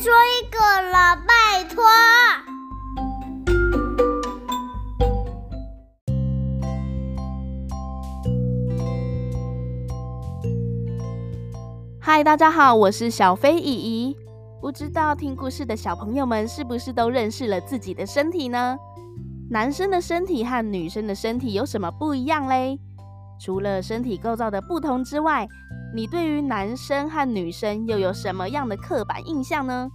说一个了，拜托。嗨，大家好，我是小飞姨姨。不知道听故事的小朋友们是不是都认识了自己的身体呢？男生的身体和女生的身体有什么不一样嘞？除了身体构造的不同之外，你对于男生和女生又有什么样的刻板印象呢？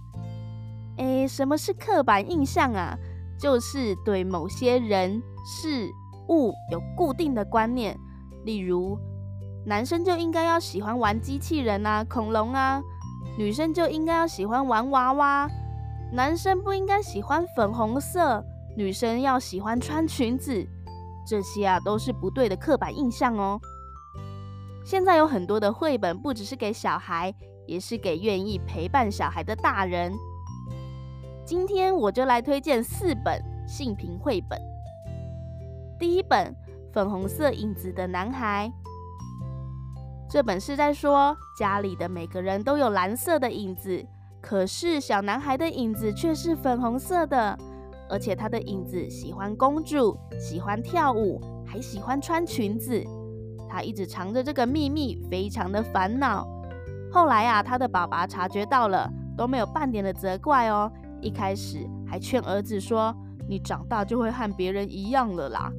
诶，什么是刻板印象啊？就是对某些人事物有固定的观念，例如，男生就应该要喜欢玩机器人啊、恐龙啊。女生就应该要喜欢玩娃娃，男生不应该喜欢粉红色，女生要喜欢穿裙子，这些啊都是不对的刻板印象哦。现在有很多的绘本，不只是给小孩，也是给愿意陪伴小孩的大人。今天我就来推荐四本性平绘本。第一本《粉红色影子的男孩》。这本是在说家里的每个人都有蓝色的影子，可是小男孩的影子却是粉红色的，而且他的影子喜欢公主，喜欢跳舞，还喜欢穿裙子。他一直藏着这个秘密，非常的烦恼。后来啊，他的爸爸察觉到了，都没有半点的责怪哦。一开始还劝儿子说：“你长大就会和别人一样了啦。”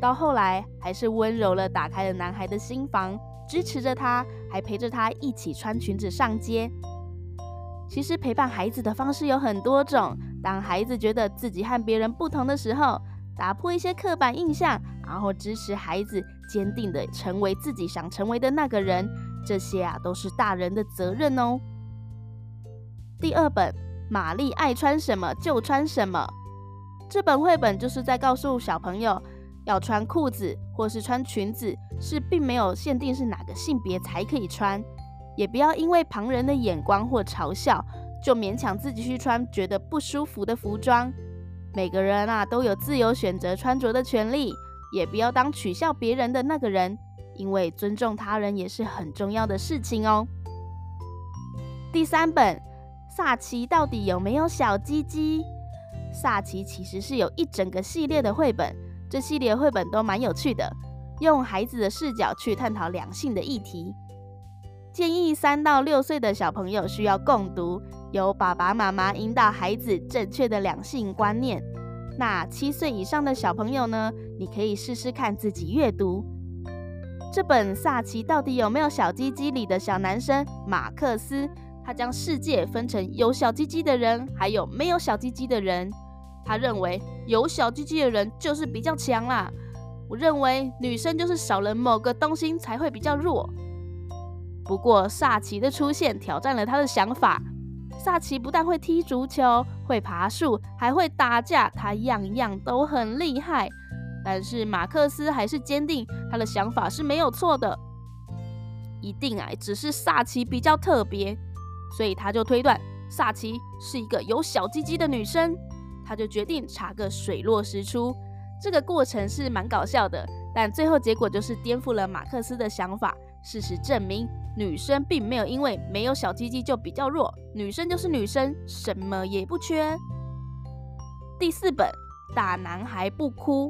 到后来还是温柔了打开了男孩的心房。支持着他，还陪着他一起穿裙子上街。其实陪伴孩子的方式有很多种。当孩子觉得自己和别人不同的时候，打破一些刻板印象，然后支持孩子坚定的成为自己想成为的那个人。这些啊，都是大人的责任哦。第二本《玛丽爱穿什么就穿什么》这本绘本就是在告诉小朋友。要穿裤子或是穿裙子，是并没有限定是哪个性别才可以穿，也不要因为旁人的眼光或嘲笑，就勉强自己去穿觉得不舒服的服装。每个人啊都有自由选择穿着的权利，也不要当取笑别人的那个人，因为尊重他人也是很重要的事情哦。第三本，萨奇到底有没有小鸡鸡？萨奇其实是有一整个系列的绘本。这系列绘本都蛮有趣的，用孩子的视角去探讨两性的议题。建议三到六岁的小朋友需要共读，由爸爸妈妈引导孩子正确的两性观念。那七岁以上的小朋友呢？你可以试试看自己阅读这本《萨奇到底有没有小鸡鸡》里的小男生马克思，他将世界分成有小鸡鸡的人，还有没有小鸡鸡的人。他认为有小鸡鸡的人就是比较强啦。我认为女生就是少了某个东西才会比较弱。不过萨奇的出现挑战了他的想法。萨奇不但会踢足球、会爬树，还会打架，他样样都很厉害。但是马克思还是坚定他的想法是没有错的，一定啊，只是萨奇比较特别，所以他就推断萨奇是一个有小鸡鸡的女生。他就决定查个水落石出，这个过程是蛮搞笑的，但最后结果就是颠覆了马克思的想法。事实证明，女生并没有因为没有小鸡鸡就比较弱，女生就是女生，什么也不缺。第四本《大男孩不哭》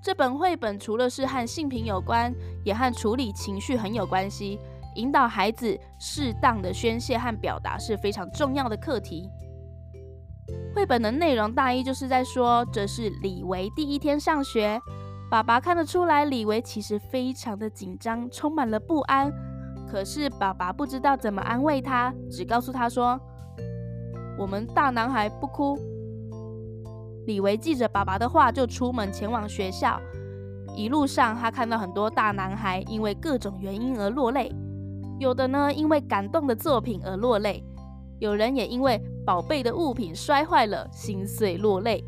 这本绘本除了是和性平有关，也和处理情绪很有关系，引导孩子适当的宣泄和表达是非常重要的课题。绘本的内容大意就是在说，这是李维第一天上学。爸爸看得出来，李维其实非常的紧张，充满了不安。可是爸爸不知道怎么安慰他，只告诉他说：“我们大男孩不哭。”李维记着爸爸的话，就出门前往学校。一路上，他看到很多大男孩因为各种原因而落泪，有的呢因为感动的作品而落泪。有人也因为宝贝的物品摔坏了，心碎落泪。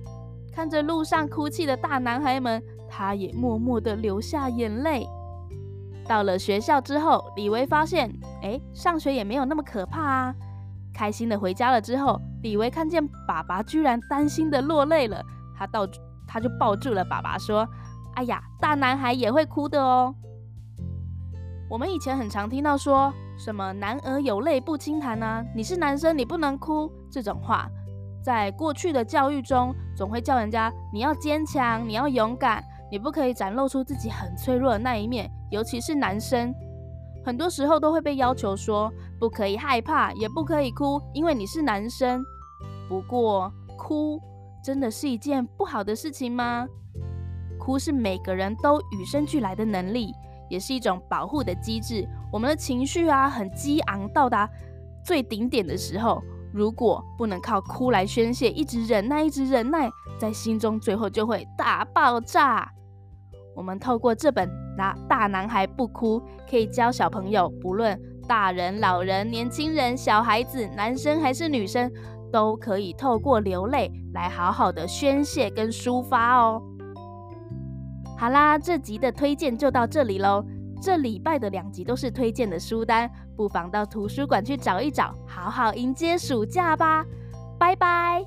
看着路上哭泣的大男孩们，他也默默地流下眼泪。到了学校之后，李维发现，哎，上学也没有那么可怕啊！开心的回家了之后，李维看见爸爸居然担心的落泪了，他到他就抱住了爸爸，说：“哎呀，大男孩也会哭的哦。”我们以前很常听到说什么“男儿有泪不轻弹”啊，你是男生你不能哭这种话，在过去的教育中，总会叫人家你要坚强，你要勇敢，你不可以展露出自己很脆弱的那一面，尤其是男生，很多时候都会被要求说不可以害怕，也不可以哭，因为你是男生。不过，哭真的是一件不好的事情吗？哭是每个人都与生俱来的能力。也是一种保护的机制。我们的情绪啊，很激昂，到达最顶点的时候，如果不能靠哭来宣泄，一直忍耐，一直忍耐，在心中最后就会大爆炸。我们透过这本《大大男孩不哭》，可以教小朋友，不论大人、老人、年轻人、小孩子，男生还是女生，都可以透过流泪来好好的宣泄跟抒发哦。好啦，这集的推荐就到这里喽。这礼拜的两集都是推荐的书单，不妨到图书馆去找一找，好好迎接暑假吧。拜拜。